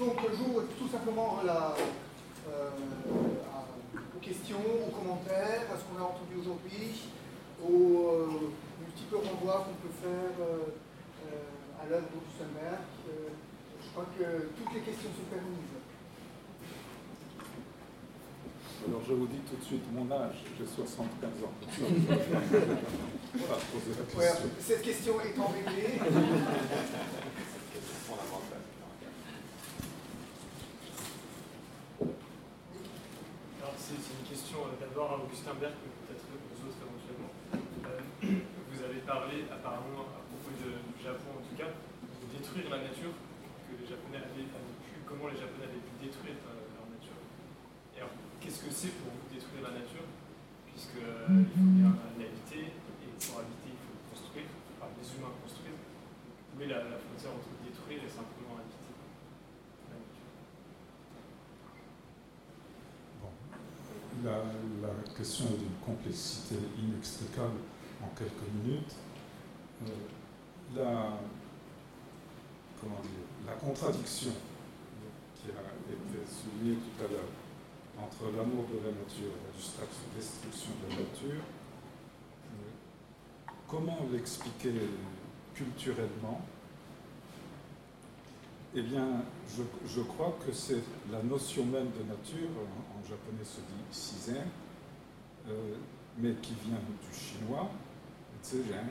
donc joue tout simplement la, euh, aux questions, aux commentaires, à ce qu'on a entendu aujourd'hui, aux euh, multiples renvois qu'on peut faire à l'œuvre d'Augustenberg. je crois que toutes les questions sont permises. Alors je vous dis tout de suite mon âge, j'ai 75 ans. cette question étant réglée. Alors c'est une question euh, Euh, vous avez parlé apparemment à propos du Japon en tout cas, de détruire la nature, que les Japonais avaient, pu, comment les Japonais avaient pu détruire euh, qu'est-ce que c'est pour vous détruire la nature euh, l'habiter, et pour habiter, il faut construire, enfin les humains construisent. où est la, frontière entre détruire et simplement habiter la nature bon. la, est d'une complexité inextricable en quelques minutes. Euh, la, contradiction qui a été soulignée tout à l'heure entre l'amour de la nature et la destruction de la nature, comment l'expliquer culturellement? Eh bien, je, crois que c'est la notion même de nature, en, japonais se dit sizen, euh, mais qui vient du chinois, euh,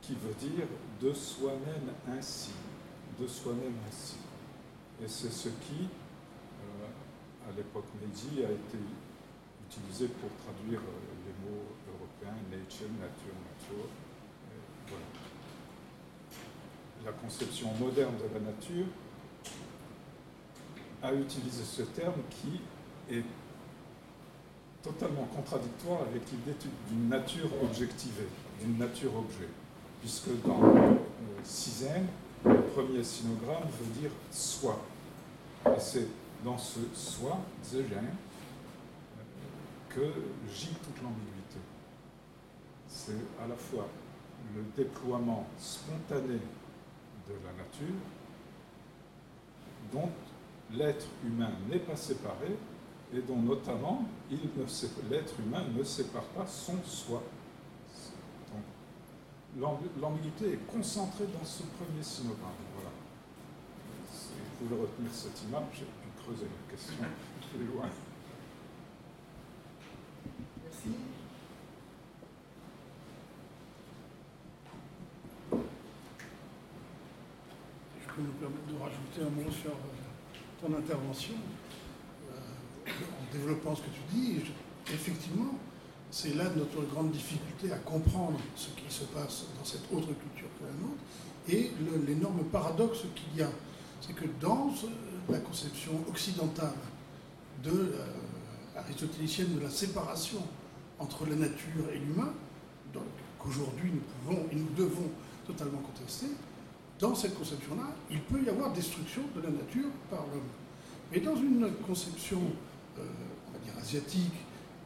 qui veut dire de soi-même ainsi, de soi-même ainsi. Et c'est ce qui à l'époque Meiji a été utilisé pour traduire euh, les mots européens nature, nature, nature. Voilà. La conception moderne de la nature a utilisé ce terme qui est totalement contradictoire avec l'idée d'une nature objectivée, d'une nature objet. Puisque dans euh, le premier sinogramme veut dire soi. Et c'est dans ce soi, que gît toute l'ambiguïté. C'est à la fois le déploiement spontané de la nature, dont l'être humain n'est pas séparé et dont notamment l'être humain ne sépare pas son soi. L'ambiguïté est concentrée dans ce premier sinogramme. Voilà. vous voulez retenir cette image, creuser la question plus loin. Merci. Je peux nous permettre de rajouter un mot sur ton intervention en développant ce que tu dis. effectivement, c'est là notre grande difficulté à comprendre ce qui se passe dans cette autre culture que la nôtre et l'énorme paradoxe qu'il y a. C'est que dans la conception occidentale de euh, aristotélicienne de la séparation entre la nature et l'humain, qu'aujourd'hui nous pouvons et nous devons totalement contester, dans cette conception-là, il peut y avoir destruction de la nature par l'homme. Mais dans une conception, euh, on va dire, asiatique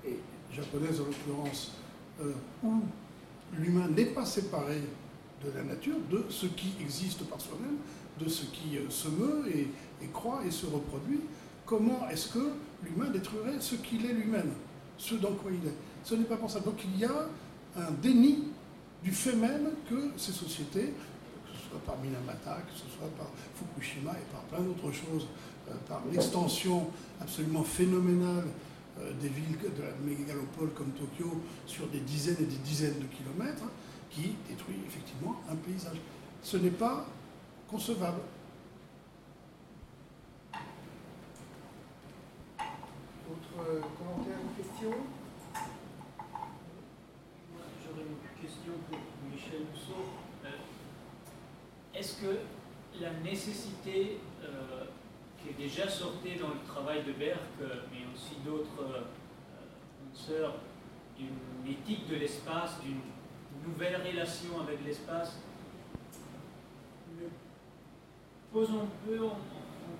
et japonaise en l'occurrence, euh, où l'humain n'est pas séparé de la nature, de ce qui existe par soi-même, de ce qui se meut et, croit et se reproduit, comment est-ce que l'humain détruirait ce qu'il est lui-même, ce dans quoi il est? Ce n'est pas pensable. Donc il y a un déni du fait même que ces sociétés, soit par Minamata, que ce soit par Fukushima et par plein d'autres choses, euh, par l'extension absolument phénoménale euh, des villes de la mégalopole comme Tokyo sur des dizaines et des dizaines de kilomètres, qui détruit effectivement un paysage. Ce n'est pas concevable. Autre commentaire ou question J'aurais une question pour Michel Rousseau. Euh, est-ce que la nécessité euh, qui est déjà sortie dans le travail de Berck, mais aussi d'autres euh, penseurs, d'une éthique de l'espace, d'une nouvelle relation avec l'espace, pose un peu en,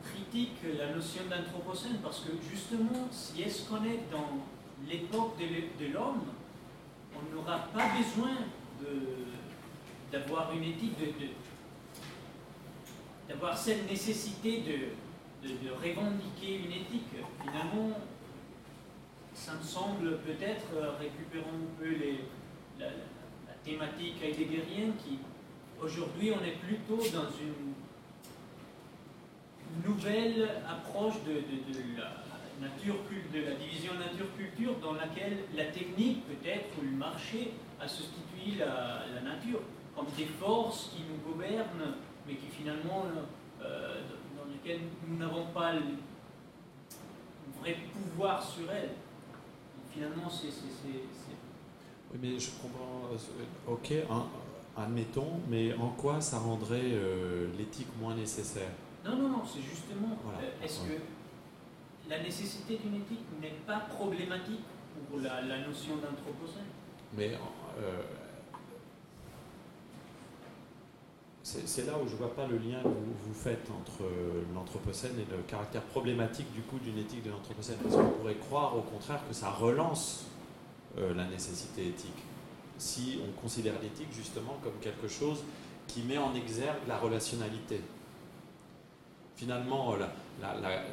critique la notion d'anthropocène? Parce que justement, si est-ce qu'on est dans l'époque de l'homme, on n'aura pas besoin d'avoir une éthique, de, d'avoir cette nécessité de, revendiquer une éthique. Finalement, ça me semble peut-être, euh, récupérant un peu la, thématique heideggerienne, qui aujourd'hui on est plutôt dans une nouvelle approche de, la nature, de la division nature-culture dans laquelle la technique peut-être ou le marché a substitué la, la nature comme des forces qui nous gouvernent, mais qui finalement euh, nous n'avons pas le vrai pouvoir sur elle. finalement, c'est. Oui, mais je comprends. Euh, ok, admettons, mais en quoi ça rendrait euh, l'éthique moins nécessaire? Non, non, non, c'est justement. Euh, est-ce que la nécessité d'une éthique n'est pas problématique pour la, notion d'anthropocène? Mais c'est là où je ne vois pas le lien que vous, faites entre euh, l'Anthropocène et le caractère problématique du coup d'une éthique de l'Anthropocène. Parce qu'on pourrait croire au contraire que ça relance euh, la nécessité éthique. Si on considère l'éthique justement comme quelque chose qui met en exergue la relationnalité. Finalement,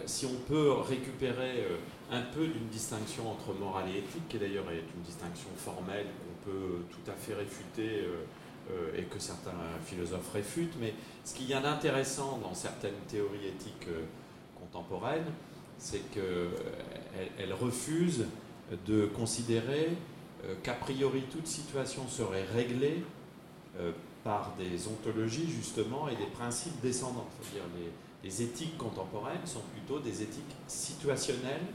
si on peut récupérer euh, un peu d'une distinction entre morale et éthique, qui d'ailleurs est une distinction formelle qu'on peut tout à fait réfuter euh, et que certains philosophes réfutent, mais ce qu'il y a d'intéressant dans certaines théories éthiques euh, contemporaines, c'est qu'elles elles refusent de considérer euh, qu'a priori toute situation serait réglée par des ontologies justement et des principes descendants. C'est-à-dire les, les éthiques contemporaines sont plutôt des éthiques situationnelles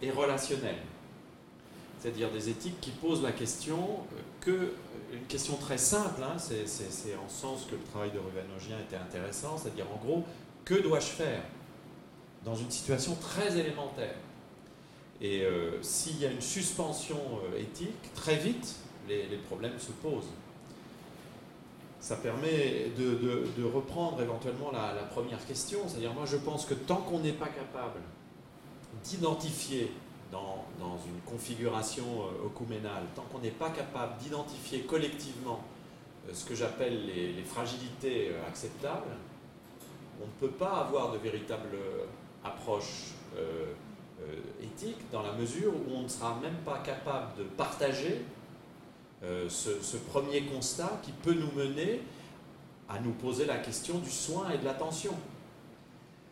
et relationnelles. C'est-à-dire des éthiques qui posent la question que une question très simple, hein, c'est en sens que le travail de Ruganogien était intéressant, c'est-à-dire en gros, que dois-je faire dans une situation très élémentaire? Et euh, s'il y a une suspension euh, éthique, très vite, les, problèmes se posent. Ça permet de, reprendre éventuellement la, la première question, c'est-à-dire moi je pense que tant qu'on n'est pas capable d'identifier dans, une configuration ocuménale, euh, tant qu'on n'est pas capable d'identifier collectivement euh, ce que j'appelle les, fragilités euh, acceptables, on ne peut pas avoir de véritable approche éthique dans la mesure où on ne sera même pas capable de partager ce, premier constat qui peut nous mener à nous poser la question du soin et de l'attention.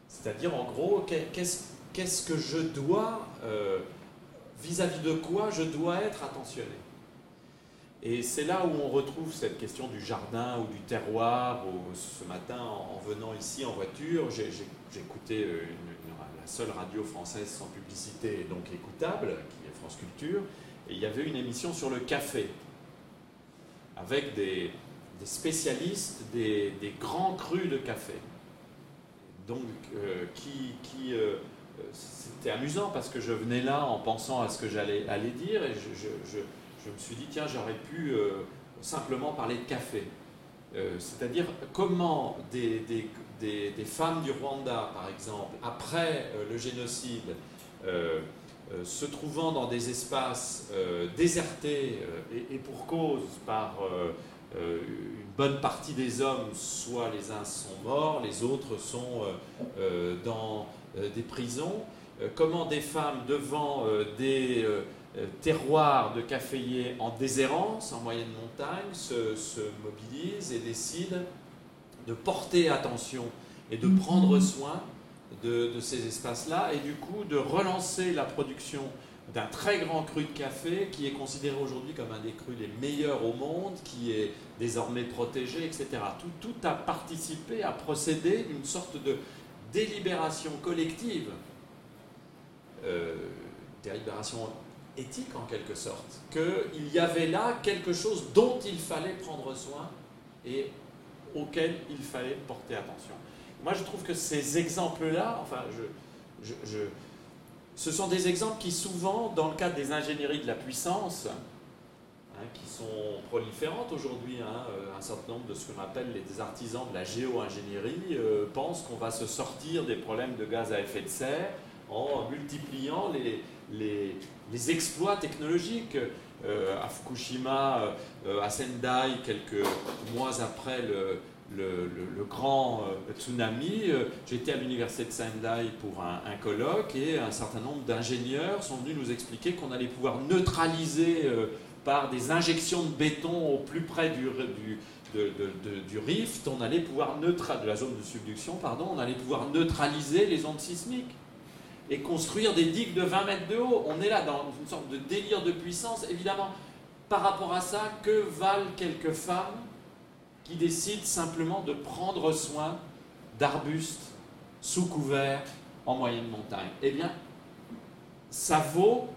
C'est-à-dire, en gros, qu'est-ce que je dois, euh, vis-à-vis de quoi je dois être attentionné? Et c'est là où on retrouve cette question du jardin ou du terroir. ce matin, en, venant ici en voiture, écouté euh, la seule radio française sans publicité et donc écoutable, qui est France Culture, et il y avait une émission sur le café, avec des, spécialistes des, grands crus de café. Donc, euh, qui c'était amusant parce que je venais là en pensant à ce que j'allais aller dire et je, me suis dit, tiens, j'aurais pu euh, simplement parler de café. Euh, c'est-à-dire comment des, femmes du Rwanda, par exemple, après euh, le génocide, se trouvant dans des espaces désertés et, pour cause par une bonne partie des hommes, soit les uns sont morts, les autres sont dans des prisons, euh, comment des femmes devant euh, des terroirs de caféiers en déshérence, en moyenne montagne, se, se, mobilisent et décident de porter attention et de prendre soin de, de ces espaces-là et du coup de relancer la production d'un très grand cru de café qui est considéré aujourd'hui comme un des crus les meilleurs au monde, qui est désormais protégé, etc. Tout, tout a participé à procéder d'une sorte de délibération collective, euh, délibération éthique en quelque sorte, qu'il y avait là quelque chose dont il fallait prendre soin et auquel il fallait porter attention. Moi, je trouve que ces exemples-là, enfin, je, je, ce sont des exemples qui souvent, dans le cadre des ingénieries de la puissance, Hein, qui sont proliférantes aujourd'hui. Hein, euh, un certain nombre de ce qu'on appelle les artisans de la géo-ingénierie euh, pensent qu'on va se sortir des problèmes de gaz à effet de serre en multipliant les, les, exploits technologiques. Euh, à Fukushima, à Sendai, quelques mois après le, le, grand euh, tsunami, euh, j'étais à l'université de Sendai pour un, colloque et un certain nombre d'ingénieurs sont venus nous expliquer qu'on allait pouvoir neutraliser euh, par des injections de béton au plus près du, du, rift, on allait pouvoir de la zone de subduction, pardon, on allait pouvoir neutraliser les ondes sismiques et construire des digues de 20 mètres de haut. On est là dans une sorte de délire de puissance. Évidemment, par rapport à ça, que valent quelques femmes qui décide simplement de prendre soin d'arbustes sous couvert en moyenne montagne? Eh bien, ça vaut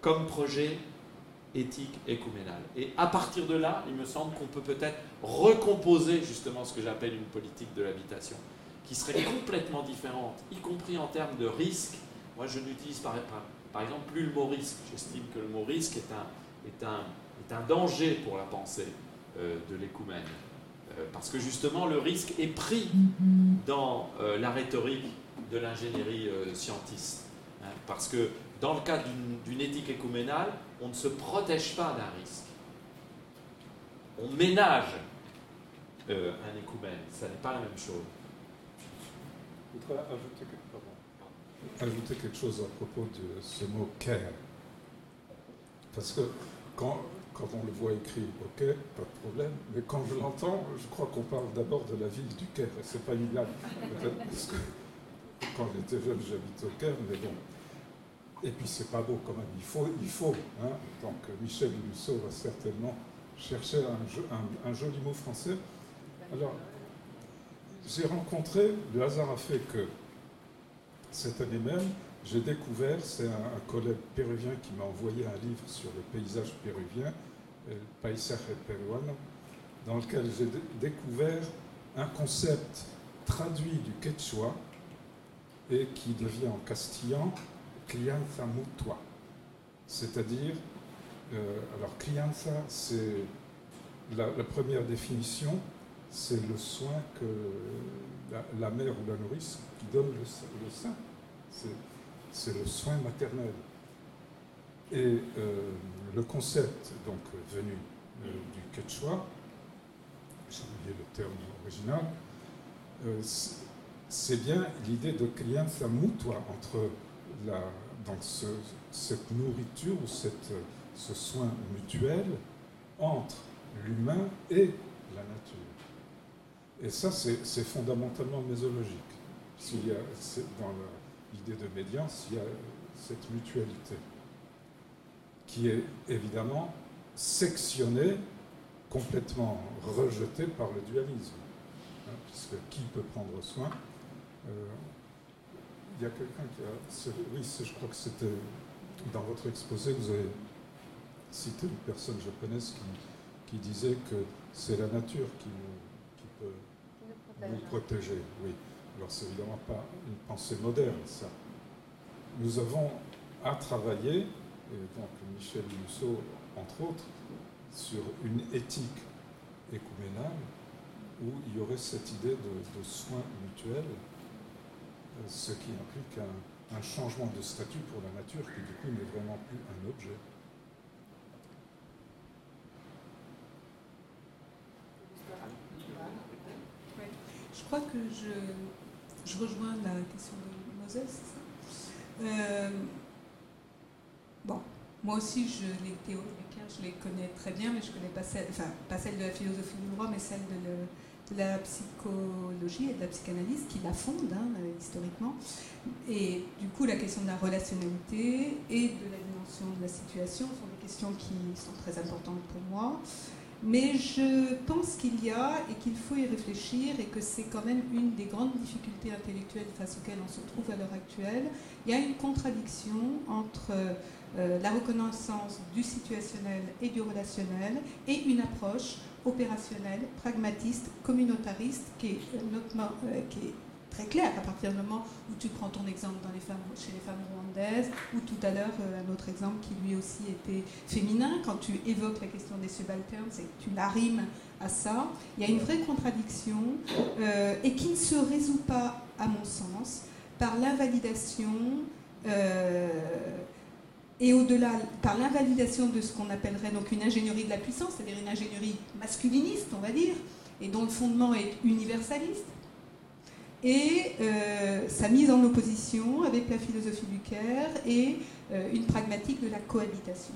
comme projet éthique écuménal. Et à partir de là, il me semble qu'on peut peut-être recomposer justement ce que j'appelle une politique de l'habitation, qui serait complètement différente, y compris en termes de risque. Moi, je n'utilise par, par, exemple plus le mot risque. J'estime que le mot risque est un, danger pour la pensée. Euh, de l'écoumène. Euh, parce que justement, le risque est pris dans euh, la rhétorique de l'ingénierie scientiste. Hein. parce que dans le cas d'une éthique écuménale, on ne se protège pas d'un risque. On ménage un écoumène. Ça n'est pas la même chose. Je voudrais ajouter, quelque chose à propos de ce mot care. Parce que quand, on le voit écrit, ok, pas de problème. Mais quand je l'entends, je crois qu'on parle d'abord de la ville du Caire. C'est pas une blague. Parce que quand j'étais jeune, j'habite au Caire, mais bon. Et puis c'est pas beau quand même. Il faut, faut. Hein. Donc Michel Lusso va certainement chercher un, joli mot français. Alors, j'ai rencontré, le hasard a fait que cette année même, j'ai découvert, c'est un, collègue péruvien qui m'a envoyé un livre sur le paysage péruvien, El Paisaje Peruano, dans lequel j'ai découvert un concept traduit du quechua et qui devient en castillan crianza mutua. C'est-à-dire, euh, alors crianza, c'est la, première définition, c'est le soin que la, mère ou la nourrice qui donne le, le sein. C'est le soin maternel. Et euh, le concept, donc venu euh, du quechua, j'ai oublié le terme original, c'est bien l'idée de crianza mutua entre cette nourriture ou cette, ce soin mutuel entre l'humain et la nature. Et ça, c'est fondamentalement mésologique. Y a, dans l'idée de médiance, il y a cette mutualité qui est évidemment sectionné, complètement rejeté par le dualisme. Hein, puisque qui peut prendre soin euh, y a quelqu'un qui a. Oui, je crois que c'était dans votre exposé, vous avez cité une personne japonaise qui, qui disait que c'est la nature qui, qui peut nous protéger. Oui. Alors, c'est évidemment pas une pensée moderne, ça. Nous avons à travailler et donc Michel Mousseau, entre autres, sur une éthique écuménale où il y aurait cette idée de, soins mutuels, ce qui implique un, changement de statut pour la nature qui du coup n'est vraiment plus un objet. Je crois que je, rejoins la question de Moses, euh, Bon, moi aussi, je, les théoriques, je les connais très bien, mais je ne connais pas celle, enfin, pas celle de la philosophie du droit, mais celle de, la psychologie et de la psychanalyse qui la fondent hein, historiquement. Et du coup, la question de la relationnalité et de la dimension de la situation sont des questions qui sont très importantes pour moi. Mais je pense qu'il y a et qu'il faut y réfléchir et que c'est quand même une des grandes difficultés intellectuelles face auxquelles on se trouve à l'heure actuelle. Il y a une contradiction entre euh, la reconnaissance du situationnel et du relationnel et une approche opérationnelle, pragmatiste, communautariste qui est, euh, euh, qui est très claire à partir du moment où tu prends ton exemple chez les femmes rwandaises ou tout à l'heure un autre exemple qui lui aussi était féminin, quand tu évoques la question des subalternes, c'est que tu l'arrimes à ça. Il y a une vraie contradiction et qui ne se résout pas, à mon sens, par l'invalidation et au-delà, par l'invalidation de ce qu'on appellerait donc une ingénierie de la puissance, c'est-à-dire une ingénierie masculiniste, on va dire, et dont le fondement est universaliste, et sa mise en opposition avec la philosophie du Caire et une pragmatique de la cohabitation.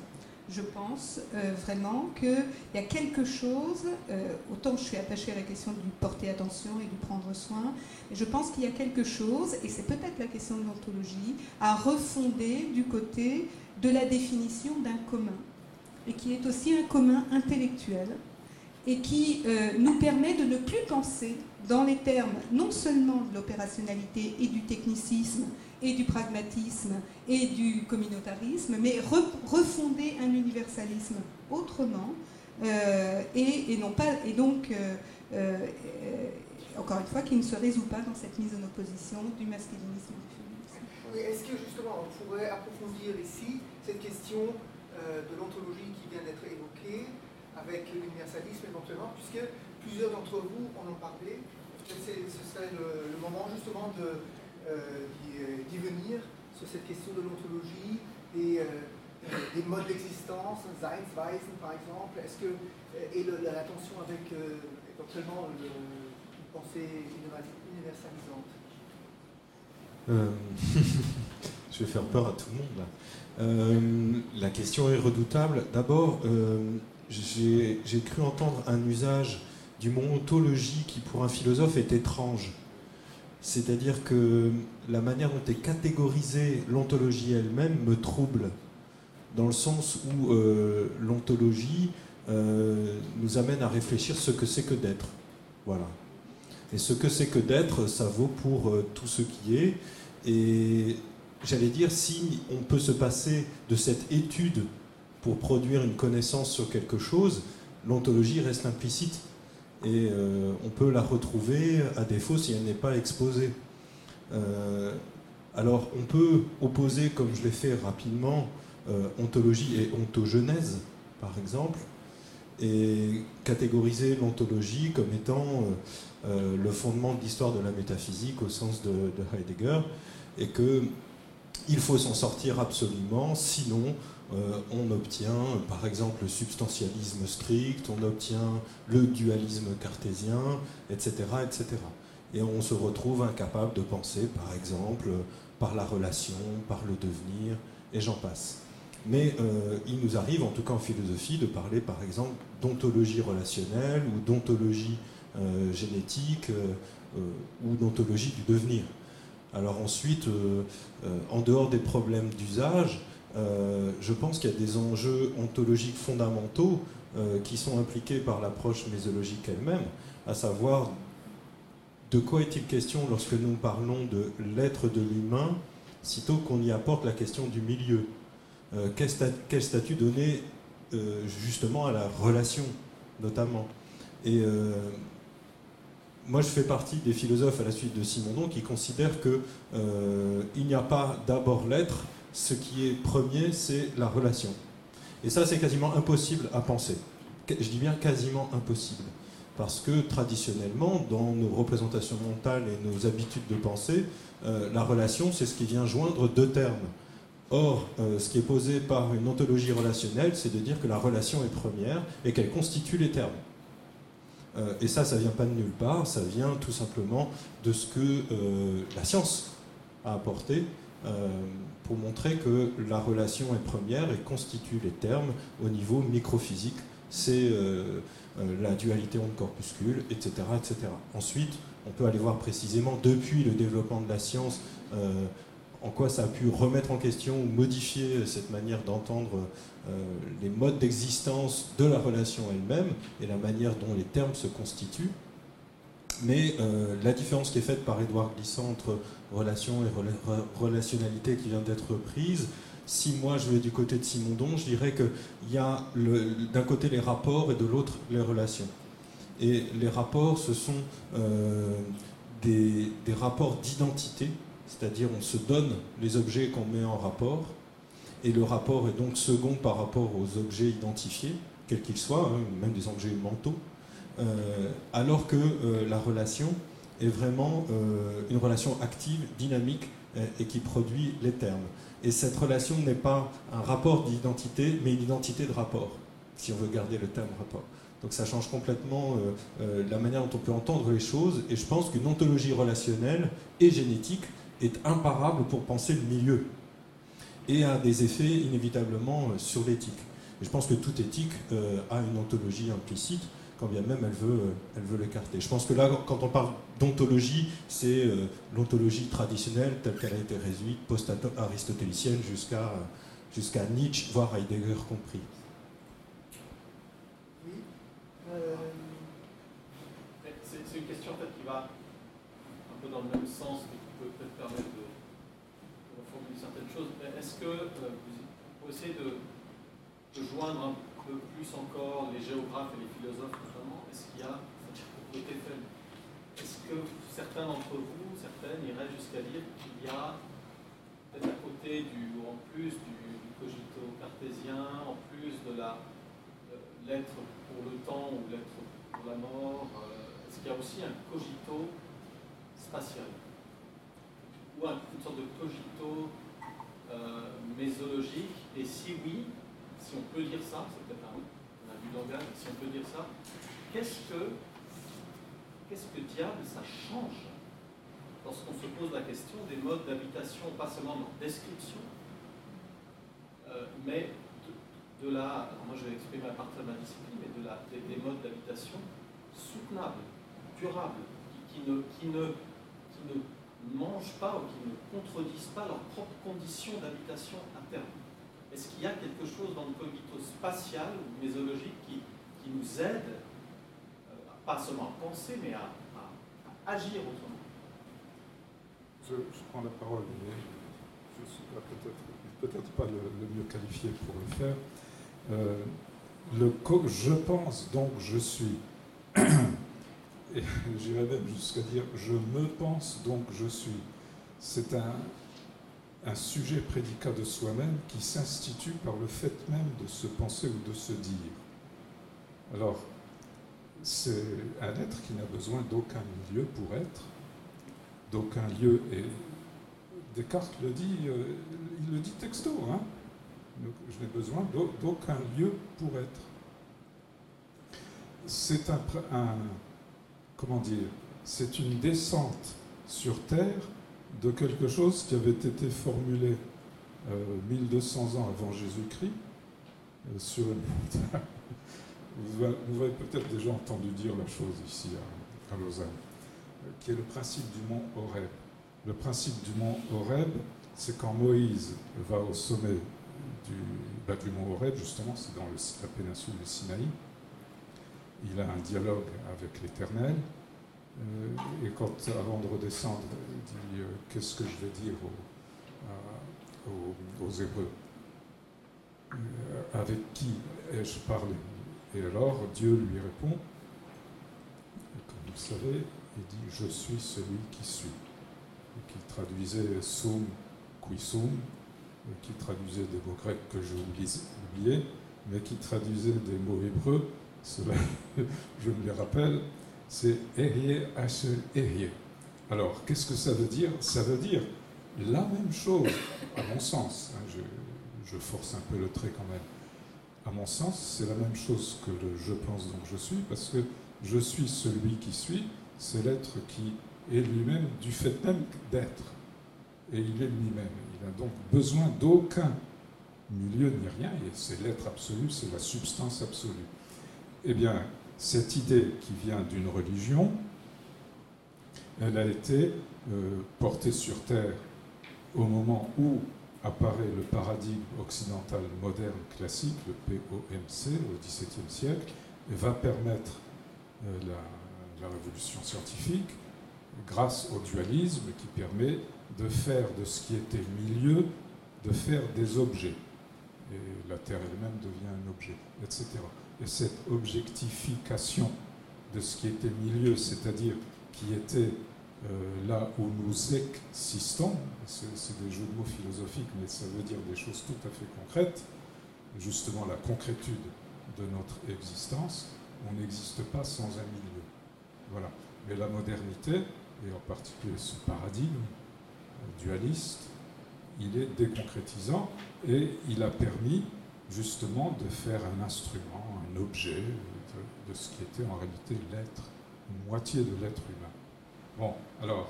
Je pense euh, vraiment qu'il y a quelque chose, euh, autant je suis attachée à la question du porter attention et du prendre soin, je pense qu'il y a quelque chose, et c'est peut-être la question de l'ontologie, à refonder du côté de la définition d'un commun, et qui est aussi un commun intellectuel, et qui euh, nous permet de ne plus penser dans les termes non seulement de l'opérationnalité et du technicisme et du pragmatisme et du communautarisme, mais refonder un universalisme autrement, euh, et, non pas, et donc, euh, encore une fois, qui ne se résout pas dans cette mise en opposition du masculinisme et du féminisme. Est-ce que justement on pourrait approfondir ici cette question de l'ontologie qui vient d'être évoquée avec l'universalisme éventuellement, puisque plusieurs d'entre vous en ont parlé, ce serait le moment justement de euh, d'y venir sur cette question de l'ontologie euh, euh, des modes d'existence, Seinsweisen par exemple, est-ce que, et la tension avec éventuellement une pensée universalisante? Je vais faire peur à tout le monde la question est redoutable. D'abord, j'ai cru entendre un usage du mot ontologie qui pour un philosophe est étrange. C'est-à-dire que la manière dont est catégorisée l'ontologie elle-même me trouble, dans le sens où euh, l'ontologie euh, nous amène à réfléchir ce que c'est que d'être. Voilà. Et ce que c'est que d'être, ça vaut pour euh, tout ce qui est. Et j'allais dire, si on peut se passer de cette étude pour produire une connaissance sur quelque chose, l'ontologie reste implicite et euh, on peut la retrouver à défaut si elle n'est pas exposée. Euh, alors on peut opposer, comme je l'ai fait rapidement, euh, ontologie et ontogenèse, par exemple, et catégoriser l'ontologie comme étant le fondement de l'histoire de la métaphysique au sens de, de Heidegger, et qu'il faut s'en sortir absolument, sinon euh, on obtient par exemple le substantialisme strict, on obtient le dualisme cartésien, etc., etc. Et on se retrouve incapable de penser par exemple par la relation, par le devenir, et j'en passe. Mais euh, il nous arrive, en tout cas en philosophie, de parler par exemple d'ontologie relationnelle ou d'ontologie euh, génétique ou d'ontologie du devenir. Alors ensuite, en dehors des problèmes d'usage, euh, je pense qu'il y a des enjeux ontologiques fondamentaux euh, qui sont impliqués par l'approche mésologique elle-même, à savoir de quoi est-il question lorsque nous parlons de l'être de l'humain, sitôt qu'on y apporte la question du milieu. Euh, quel, statut donner justement à la relation, notamment moi, je fais partie des philosophes à la suite de Simondon qui considèrent qu'il n'y a pas d'abord l'être, ce qui est premier, c'est la relation. Et ça, c'est quasiment impossible à penser. Je dis bien quasiment impossible. Parce que traditionnellement, dans nos représentations mentales et nos habitudes de pensée, euh, la relation, c'est ce qui vient joindre deux termes. Or, euh, ce qui est posé par une ontologie relationnelle, c'est de dire que la relation est première et qu'elle constitue les termes. Euh, et ça, ça vient pas de nulle part, ça vient tout simplement de ce que la science a apporté pour montrer que la relation est première et constitue les termes au niveau microphysique. C'est euh, euh, la dualité onde-corpuscule, etc., etc. Ensuite, on peut aller voir précisément depuis le développement de la science euh, en quoi ça a pu remettre en question ou modifier cette manière d'entendre les modes d'existence de la relation elle-même et la manière dont les termes se constituent. Mais la différence qui est faite par Édouard Glissant entre relation et relationnalité qui vient d'être prise. Si moi je vais du côté de Simondon, je dirais qu'il y a d'un côté les rapports et de l'autre les relations. Et les rapports, ce sont euh, des, rapports d'identité, c'est-à-dire on se donne les objets qu'on met en rapport, et le rapport est donc second par rapport aux objets identifiés, quels qu'ils soient, hein, même des objets mentaux, euh, alors que euh, la relation, est vraiment euh, une relation active, dynamique et qui produit les termes. Et cette relation n'est pas un rapport d'identité, mais une identité de rapport, si on veut garder le terme rapport. Donc ça change complètement la manière dont on peut entendre les choses. Et je pense qu'une ontologie relationnelle et génétique est imparable pour penser le milieu et a des effets inévitablement sur l'éthique. Je pense que toute éthique a une ontologie implicite quand bien même elle veut, euh, elle veut l'écarter. Je pense que là, quand on parle d'ontologie, c'est euh, l'ontologie traditionnelle telle qu'elle a été réduite, post-aristotélicienne, jusqu'à jusqu'à Nietzsche, voire Heidegger compris. Oui. Euh, c'est une question peut-être qui va un dans le même sens, mais qui peut peut-être permettre de, de certaines choses. Est-ce que vous, essayez de, joindre un peu plus encore les géographes et les philosophes est-ce qu'il y a côté faible Est-ce que certains d'entre vous, certaines, iraient jusqu'à dire qu'il y a peut-être à côté du, en plus du, cogito cartésien, en plus de la l'être pour le temps ou l'être pour la mort, euh, est-ce qu'il y a aussi un cogito spatial Ou une sorte de cogito euh, mésologique. Et si oui, si on peut dire ça, c'est peut-être un, un du langage, si on peut dire ça, qu'est-ce que, qu'est-ce que diable ça change lorsqu'on se pose la question des modes d'habitation, pas seulement dans description, euh, mais de, la, moi je vais exprimer à partir de ma discipline, mais de la, des, modes d'habitation soutenables, durables, qui, ne, qui, ne, ne mangent pas ou qui ne contredisent pas leurs propres conditions d'habitation à terme. Est-ce qu'il y a quelque chose dans le cogito spatial ou mésologique qui, qui nous aide pas seulement à penser, mais à, agir autrement? Je, prends la parole, mais je ne suis peut-être peut pas le, mieux qualifié pour le faire. Euh, le je pense donc je suis, et même jusqu'à dire je me pense donc je suis. C'est un, un sujet prédicat de soi-même qui s'institue par le fait même de se penser ou de se dire. Alors, c'est un être qui n'a besoin d'aucun lieu pour être, d'aucun lieu. Et Descartes le dit, euh, il le dit texto, hein je n'ai besoin d'aucun lieu pour être. C'est un, comment dire, c'est une descente sur terre de quelque chose qui avait été formulé 1200 euh, ans avant Jésus-Christ euh, sur une montagne vous, avez peut-être déjà entendu dire la chose ici à, Lausanne, qui est le principe du mont Horeb. Le principe du mont Horeb, c'est quand Moïse va au sommet du, mont Horeb, justement, c'est dans la péninsule du Sinaï. Il a un dialogue avec l'Éternel. Euh, et quand, avant de redescendre, il dit euh, Qu'est-ce que je vais dire aux, Hébreux euh, Avec qui ai-je parlé? Et alors Dieu lui répond, comme vous le savez, il dit Je suis celui qui suis, qui traduisait sum qui sum, qui traduisait des mots grecs que j'ai oubliés, mais qui traduisait des mots hébreux, cela, je me les rappelle, c'est Erie Asher Erie. Alors, qu'est-ce que ça veut dire? Ça veut dire la même chose, à mon sens. Hein, je force un peu le trait quand même à mon sens, c'est la même chose que le je pense donc je suis, parce que je suis celui qui suis, c'est l'être qui est lui-même du fait même d'être. Et il est lui-même. Il n'a donc besoin d'aucun milieu ni rien, et c'est l'être absolu, c'est la substance absolue. Eh bien, cette idée qui vient d'une religion, elle a été euh, portée sur Terre au moment où apparaît le paradigme occidental moderne classique, le POMC, au XVIIe siècle, et va permettre euh, la, révolution scientifique grâce au dualisme qui permet de faire de ce qui était milieu, de faire des objets. Et la Terre elle-même devient un objet, etc. Et cette objectification de ce qui était milieu, c'est-à-dire qui était euh, là où nous existons, c'est des jeux de mots philosophiques, mais ça veut dire des choses tout à fait concrètes, justement la concrétude de notre existence, on n'existe pas sans un milieu. Voilà. Mais la modernité, et en particulier ce paradigme euh, dualiste, il est déconcrétisant et il a permis justement de faire un instrument, un objet de, ce qui était en réalité l'être, une moitié de l'être humain. Bon, alors,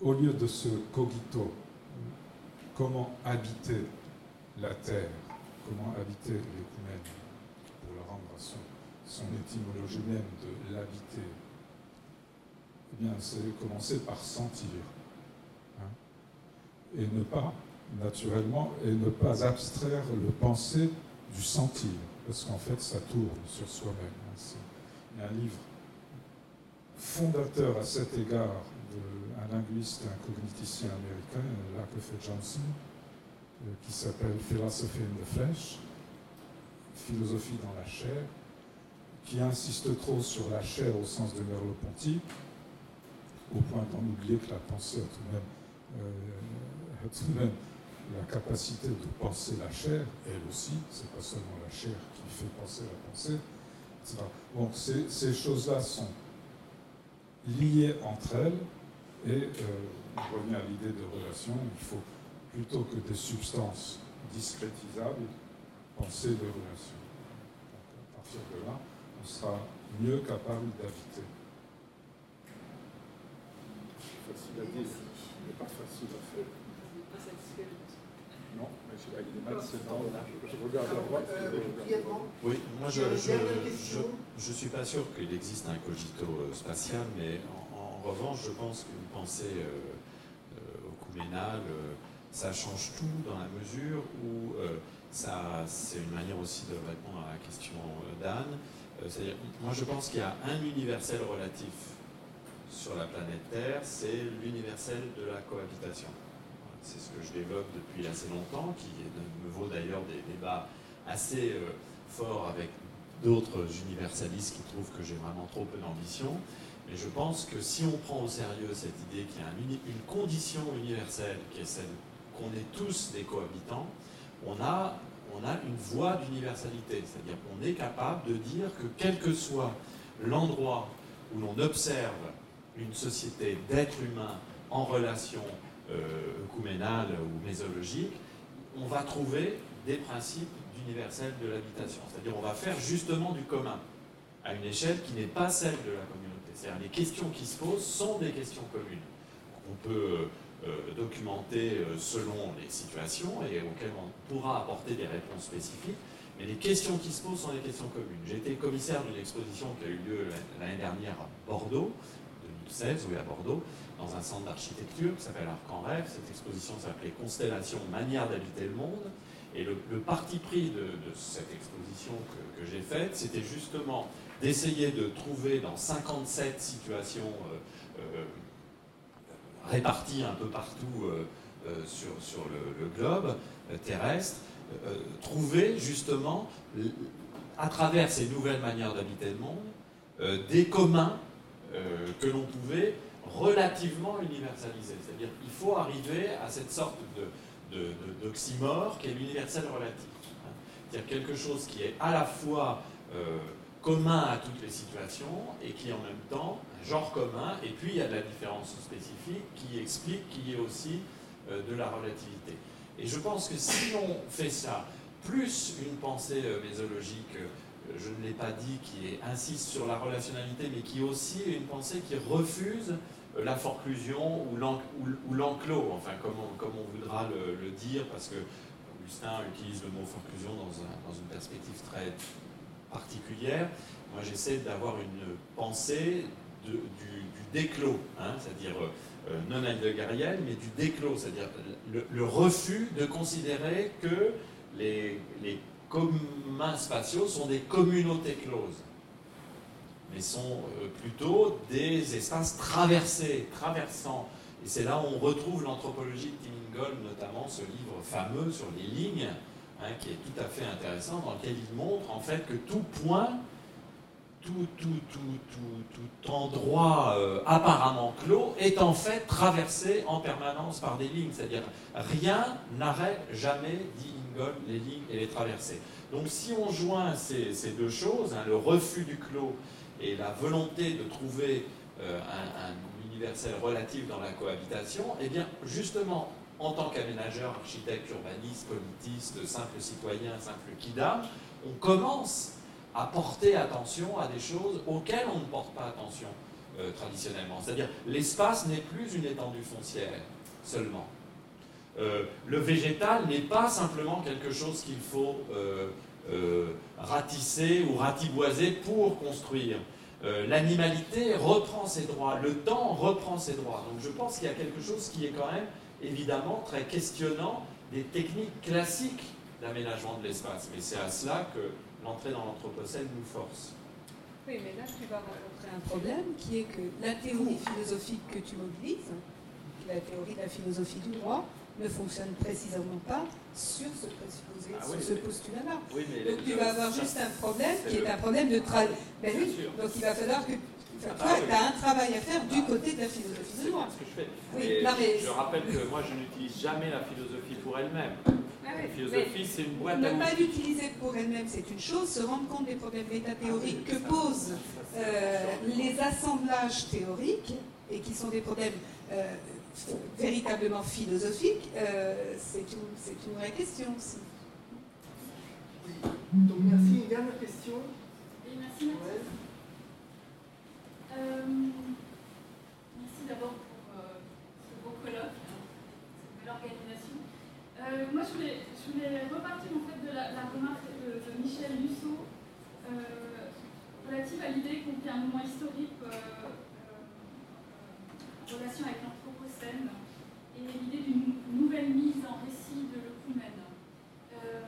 au lieu de ce cogito, comment habiter la Terre, comment habiter l'écoumène, pour le rendre à son, son étymologie même de l'habiter, eh bien, c'est commencer par sentir. Et ne pas, naturellement, et ne pas abstraire le penser du sentir, parce qu'en fait, ça tourne sur soi-même. hein. Il y a un livre fondateur à cet égard d'un linguiste, un cogniticien américain, Lakefe Johnson, euh, qui s'appelle Philosophy in the Flesh, philosophie dans la chair, qui insiste trop sur la chair au sens de Merleau-Ponty, au point d'en oublier que la pensée a tout de même, euh, la capacité de penser la chair, elle aussi, c'est pas seulement la chair qui fait penser la pensée, ces, ces choses-là sont liées entre elles, et euh, on revient à l'idée de relation, il faut plutôt que des substances discrétisables, penser des relations. Donc, à partir de là, on sera mieux capable d'habiter. Facile à dire, mais pas facile à faire. Non, mais je regarde à droite, Euh. Oui, moi je je suis pas sûr qu'il existe un cogito euh, spatial, mais en, en revanche, je pense qu'une pensée euh, euh, ocuménale, euh, ça change tout dans la mesure où euh, ça, c'est une manière aussi de répondre à la question d'Anne. Euh, C'est-à-dire, moi je pense qu'il y a un universel relatif sur la planète Terre, c'est l'universel de la cohabitation. C'est ce que je développe depuis assez longtemps, qui me vaut d'ailleurs des débats assez euh, forts avec d'autres universalistes qui trouvent que j'ai vraiment trop peu d'ambition. Mais je pense que si on prend au sérieux cette idée qu'il y a une condition universelle, qui est celle qu'on est tous des cohabitants, on a, on a une voie d'universalité. C'est-à-dire qu'on est capable de dire que quel que soit l'endroit où l'on observe une société d'êtres humains en relation œcuménale ou mésologique, on va trouver des principes d'universel de l'habitation. C'est-à-dire on va faire justement du commun à une échelle qui n'est pas celle de la communauté. C'est-à-dire les questions qui se posent sont des questions communes. On peut euh, documenter euh, selon les situations et auxquelles on pourra apporter des réponses spécifiques, mais les questions qui se posent sont des questions communes. J'ai été commissaire d'une exposition qui a eu lieu l'année dernière à Bordeaux, 2016, oui à Bordeaux, dans un centre d'architecture qui s'appelle Arc en Rêve. Cette exposition s'appelait Constellation, manière d'habiter le monde. Et le, parti pris de, cette exposition que, j'ai faite, c'était justement d'essayer de trouver dans 57 situations euh, euh, réparties un peu partout euh, sur, le, globe terrestre, trouver justement, à travers ces nouvelles manières d'habiter le monde, des communs que l'on pouvait relativement universaliser. C'est-à-dire qu'il faut arriver à cette sorte de, de- de- d'oxymore qui est l'universel relatif. C'est-à-dire quelque chose qui est à la fois euh, commun à toutes les situations et qui est en même temps un genre commun, et puis il y a de la différence spécifique qui explique qu'il y ait aussi euh, de la relativité. Et je pense que si on fait ça, plus une pensée euh, mésologique, je ne l'ai pas dit, qui insiste sur la relationnalité, mais qui est aussi une pensée qui refuse la forclusion ou l'en- ou- ou l'enclos, enfin comme on, voudra le, dire, parce que Augustin utilise le mot forclusion dans, un- dans une perspective très particulière. Moi, j'essaie d'avoir une pensée du, du déclos, hein, c'est-à-dire euh, non heideggerienne, mais du déclos, c'est-à-dire le, refus de considérer que les communs spatiaux sont des communautés closes, mais sont euh, plutôt des espaces traversés, traversants. Et c'est là où on retrouve l'anthropologie de Tim Ingold, notamment ce livre fameux sur les lignes, hein, qui est tout à fait intéressant, dans lequel il montre en fait que tout point, tout, tout, tout, tout, endroit euh, apparemment clos est en fait traversé en permanence par des lignes. C'est-à-dire rien n'arrête jamais, dit Ingold, les lignes et les traversées. Donc si on joint ces, ces deux choses, hein, le refus du clos et la volonté de trouver euh, un, un universel relatif dans la cohabitation, eh bien justement, en tant qu'aménageur, architecte, urbaniste, politiste, simple citoyen, simple kidam, on commence à porter attention à des choses auxquelles on ne porte pas attention euh, traditionnellement. C'est-à-dire, l'espace n'est plus une étendue foncière seulement. Euh, le végétal n'est pas simplement quelque chose qu'il faut ratisser ou ratiboiser pour construire. L'animalité reprend ses droits, le temps reprend ses droits. Donc je pense qu'il y a quelque chose qui est quand même évidemment très questionnant des techniques classiques d'aménagement de l'espace. Mais c'est à cela que l'entrée dans l'Anthropocène nous force. Oui, mais là, tu vas rencontrer un problème qui est que la théorie philosophique que tu mobilises, la théorie de la philosophie du droit, ne fonctionne précisément pas sur ce présupposé, Ah sur oui, ce mais- postulat-là. Oui, mais Donc tu vas avoir juste un problème qui est un problème de travail. Ben oui, donc il va falloir que. Enfin, Ah toi, tu as un travail à faire du Ah. côté de la philosophie ce que je fais. Oui, Et non, mais- Je rappelle que moi, je n'utilise jamais la philosophie pour elle-même. Ah La philosophie, c'est une boîte à Ne pas l'utiliser pour elle-même, c'est une chose. Se rendre compte des problèmes métathéoriques que posent euh, les assemblages théoriques et qui sont des problèmes euh, véritablement philosophiques, euh, c'est une, c'est une vraie question aussi. Donc merci. Une dernière question? Oui, merci Mathieu. Euh, merci d'abord pour euh, ce beau colloque, hein, cette belle organisation. Euh, moi, je voulais, je voulais repartir en fait de la, la remarque de, de Michel Musso euh, relative à l'idée qu'on vit un moment historique euh, euh, en relation avec et l'idée d'une nouvelle mise en récit de l'œcumen. Euh,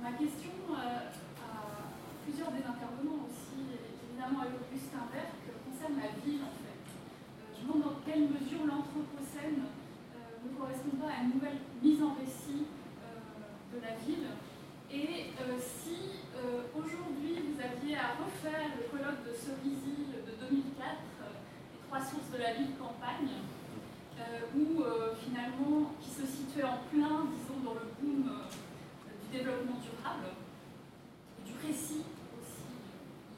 ma question euh, à plusieurs des intervenants aussi, évidemment à Augustin Berg, concerne la ville en fait. Euh, je me demande dans quelle mesure l'Anthropocène ne correspond pas à une nouvelle mise en récit de la ville. Et si aujourd'hui vous aviez à refaire le colloque de Cerisy de 2004, euh, les trois sources de la ville campagne, où euh, finalement, qui se situait en plein, disons, dans le boom euh, du développement durable, et du récit aussi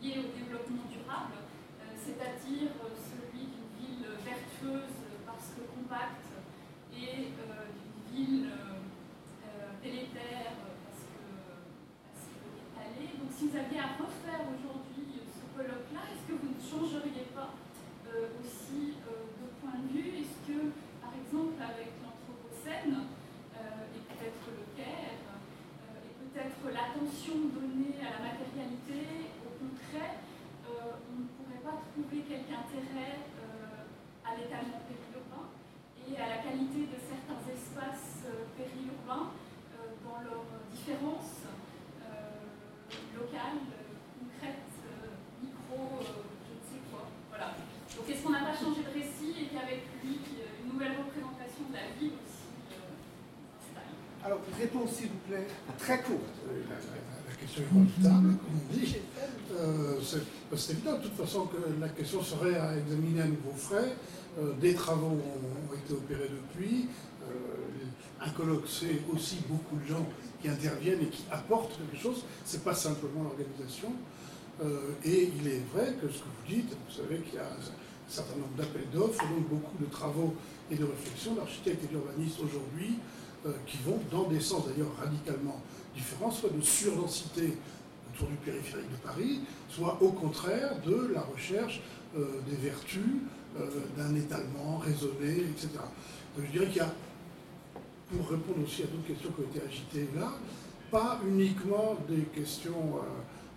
lié au développement durable, euh, c'est-à-dire euh, celui d'une ville vertueuse parce que compacte et euh, d'une ville euh, euh, délétère parce que, parce que étalée. Donc si vous aviez à refaire aujourd'hui ce colloque-là, est-ce que vous ne changeriez pas euh, aussi euh, de point de vue Est-ce que, par exemple, avec l'Anthropocène euh, et peut-être le Caire, euh, et peut-être l'attention donnée à la matérialité, au concret, euh, on ne pourrait pas trouver quelque intérêt euh, à l'étalement périurbain et à la qualité de certains espaces euh, périurbains euh, dans leurs différences euh, locales, euh, concrètes, euh, micro, euh, je ne sais quoi. Voilà. Donc est-ce qu'on n'a pas changé de récit et qu'avec lui, euh, une nouvelle représentation de la ville aussi euh, s'installe Alors, s'il vous plaît, très courte. La, question est redoutable, comme on dit. Euh, c'est évident, de toute façon, que la question serait à examiner à nouveau frais. Euh, des travaux ont, été opérés depuis. Euh, un colloque, c'est aussi beaucoup de gens qui interviennent et qui apportent quelque chose. C'est pas simplement l'organisation. Et il est vrai que ce que vous dites, vous savez qu'il y a un certain nombre d'appels d'offres, donc beaucoup de travaux et de réflexions d'architectes et d'urbanistes aujourd'hui qui vont dans des sens d'ailleurs radicalement différents, soit de surdensité autour du périphérique de Paris, soit au contraire de la recherche euh, des vertus, euh, d'un étalement raisonné, etc. Donc, je dirais qu'il y a, pour répondre aussi à d'autres questions qui ont été agitées là, pas uniquement des questions,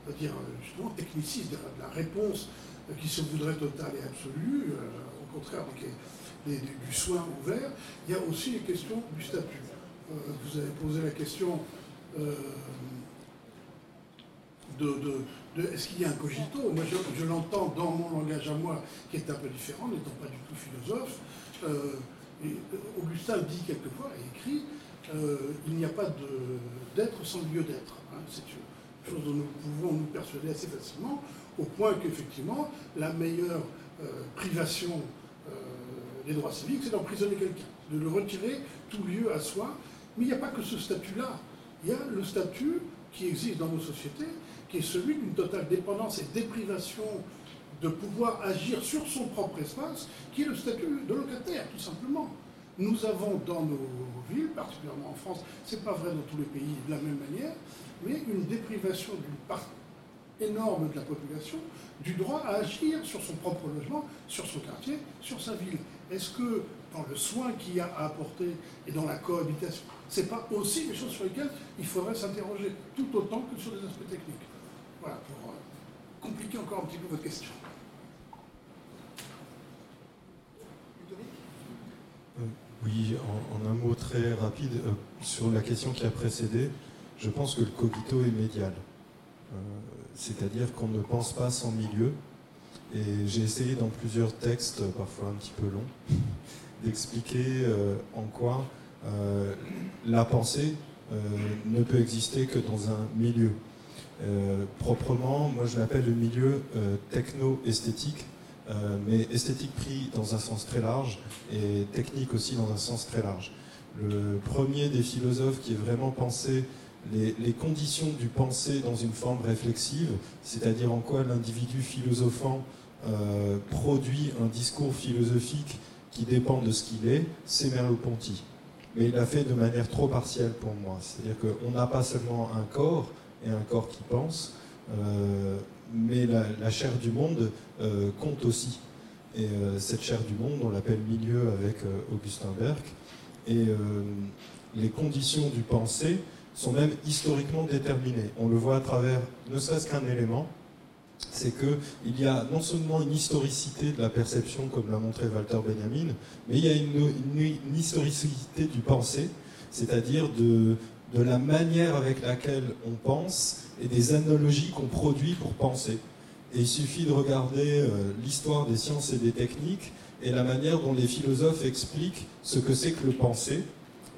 euh, dire, justement technicistes, de la réponse euh, qui se voudrait totale et absolue, euh, au contraire du soin ouvert, il y a aussi les questions du statut. Euh, vous avez posé la question euh, de, est-ce qu'il y a un cogito? Moi, je, l'entends dans mon langage à moi, qui est un peu différent, n'étant pas du tout philosophe. Euh, Augustin dit quelquefois, et écrit, il n'y a pas d'être sans lieu d'être. hein. C'est une chose dont nous pouvons nous persuader assez facilement, au point qu'effectivement, la meilleure privation des droits civiques, c'est d'emprisonner quelqu'un, de le retirer tout lieu à soi. Mais il n'y a pas que ce statut-là. Il y a le statut qui existe dans nos sociétés, qui est celui d'une totale dépendance et déprivation de pouvoir agir sur son propre espace, qui est le statut de locataire, tout simplement. Nous avons dans nos villes, particulièrement en France, c'est pas vrai dans tous les pays de la même manière, mais une déprivation d'une part énorme de la population du droit à agir sur son propre logement, sur son quartier, sur sa ville. Est-ce que dans le soin qu'il y a à apporter et dans la cohabitation, ce n'est pas aussi des choses sur lesquelles il faudrait s'interroger, tout autant que sur les aspects techniques Voilà, pour euh, compliquer encore un petit peu votre question. Oui, en, un mot très rapide, euh, sur la question qui a précédé, je pense que le cogito est médial. Euh, c'est-à-dire qu'on ne pense pas sans milieu. Et j'ai essayé dans plusieurs textes, parfois un petit peu longs, d'expliquer euh, en quoi la pensée ne peut exister que dans un milieu. proprement, moi je l'appelle le milieu techno-esthétique, euh, mais esthétique pris dans un sens très large et technique aussi dans un sens très large. Le premier des philosophes qui est vraiment pensé les, conditions du penser dans une forme réflexive, c'est-à-dire en quoi l'individu philosophant euh, produit un discours philosophique qui dépend de ce qu'il est, c'est Merleau-Ponty. Mais il l'a fait de manière trop partielle pour moi. C'est-à-dire qu'on n'a pas seulement un corps et un corps qui pense, euh, mais la, chair du monde euh, compte aussi. Et euh, cette chair du monde, on l'appelle milieu avec Augustin Berg. Et les conditions du pensée sont même historiquement déterminées. On le voit à travers ne serait-ce qu'un élément, c'est qu'il y a non seulement une historicité de la perception, comme l'a montré Walter Benjamin, mais il y a une, historicité du pensée, c'est-à-dire de, de la manière avec laquelle on pense et des analogies qu'on produit pour penser. Et il suffit de regarder euh, l'histoire des sciences et des techniques et la manière dont les philosophes expliquent ce que c'est que le penser.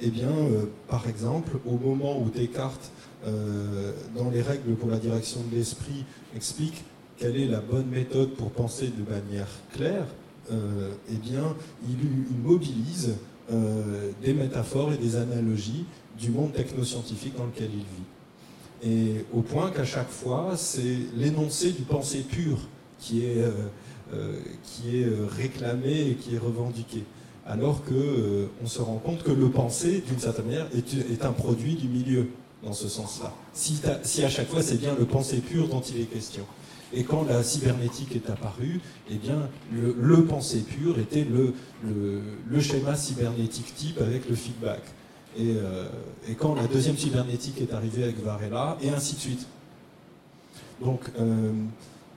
Eh bien, euh, par exemple, au moment où Descartes, euh, dans les règles pour la direction de l'esprit, explique quelle est la bonne méthode pour penser de manière claire, eh bien, il mobilise des métaphores et des analogies du monde technoscientifique dans lequel il vit. Et au point qu'à chaque fois, c'est l'énoncé du pensée pure qui est, euh, euh, qui est euh, réclamé et qui est revendiqué. Alors qu'on on se rend compte que le pensée, d'une certaine manière, est, un produit du milieu, dans ce sens-là. Si, à chaque fois c'est bien le pensée pur dont il est question. Et quand la cybernétique est apparue, eh bien, le, le pensée pur était le schéma cybernétique type avec le feedback. Euh, et, quand la deuxième cybernétique est arrivée avec Varela, et ainsi de suite. Donc, euh,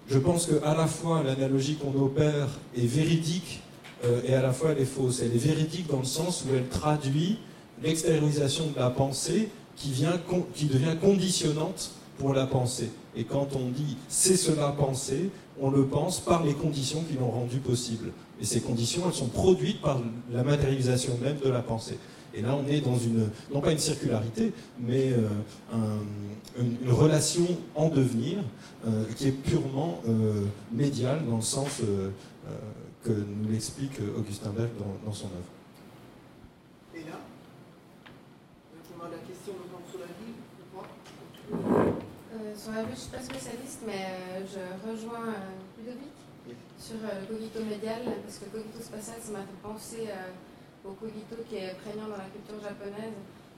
je pense qu'à la fois l'analogie qu'on opère est véridique euh, et à la fois elle est fausse. Elle est véridique dans le sens où elle traduit l'extériorisation de la pensée qui, vient, qui devient conditionnante pour la pensée. Et quand on dit c'est cela penser, on le pense par les conditions qui l'ont rendu possible. Et ces conditions, elles sont produites par la matérialisation même de la pensée. Et là, on est dans une, non pas une circularité, mais euh, une, relation en devenir euh, qui est purement euh, médiale dans le sens que nous l'explique Augustin Berg dans, son œuvre. Et là, on a la question sur la vie, sur la vie, je ne suis pas spécialiste, mais je rejoins Ludovic sur le cogito médial, parce que le cogito spatial, ça m'a fait penser au cogito qui est prégnant dans la culture japonaise,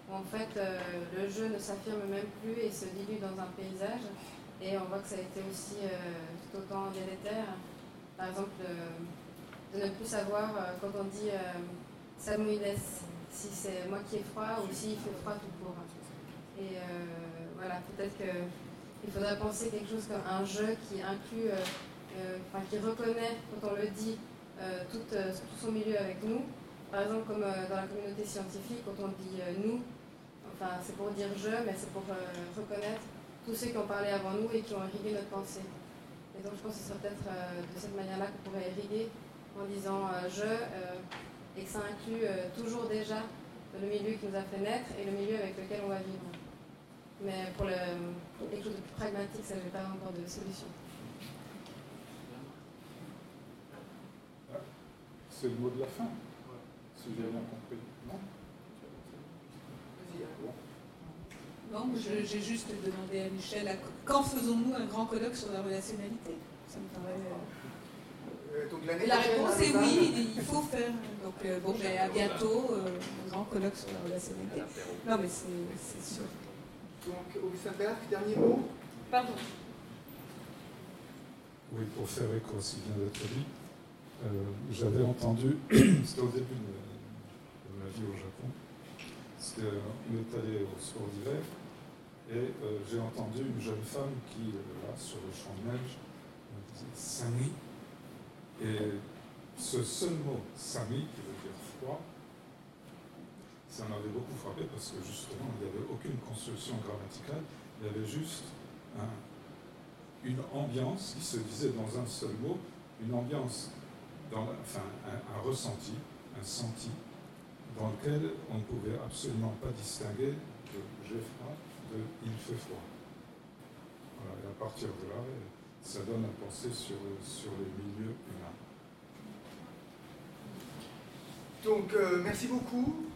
où en fait euh, le jeu ne s'affirme même plus et se dilue dans un paysage. Et on voit que ça a été aussi euh, tout autant délétère. Par exemple, de ne plus savoir euh, quand on dit Samuides, si c'est moi qui ai froid ou s'il fait froid tout court. Et voilà, peut-être qu'il faudrait penser quelque chose comme un jeu qui inclut, enfin qui reconnaît, quand on le dit, tout, tout son milieu avec nous, par exemple, comme euh, dans la communauté scientifique, quand on dit euh, nous, enfin, c'est pour dire je, mais c'est pour euh, reconnaître tous ceux qui ont parlé avant nous et qui ont irrigué notre pensée. Et donc, je pense que ce serait peut-être de cette manière-là qu'on pourrait irriguer en disant je, et que ça inclut toujours déjà le milieu qui nous a fait naître et le milieu avec lequel on va vivre. Mais pour, le, quelque chose de plus pragmatique, ça, je n'ai pas encore de solution. C'est le mot de la fin si j'ai bien compris. Non? Non, j'ai juste demandé à Michel quand faisons-nous un grand colloque sur la relationnalité? Ça me paraît. Euh, euh, la réponse est oui, il faut faire. Donc, euh, bon, ben, à bientôt, un grand colloque sur la relationnalité. Non, mais c'est sûr. Donc, Augustin Berg, dernier mot Pardon. Oui, pour faire écho qui vient d'être dit, euh, j'avais entendu, c'était au début de, ma vie au Japon, on est allé au sport d'hiver, et euh, j'ai entendu une jeune femme qui, là, sur le champ de neige, disait Sami. Et ce seul mot, Sami, qui veut dire froid, ça m'avait beaucoup frappé parce que justement, il n'y avait aucune construction grammaticale, il y avait juste une ambiance qui se disait dans un seul mot, une ambiance, enfin un, ressenti, un senti, dans lequel on ne pouvait absolument pas distinguer de j'ai froid de il fait froid. et à partir de là, ça donne à penser sur, sur les milieux humains. Donc, euh, merci beaucoup.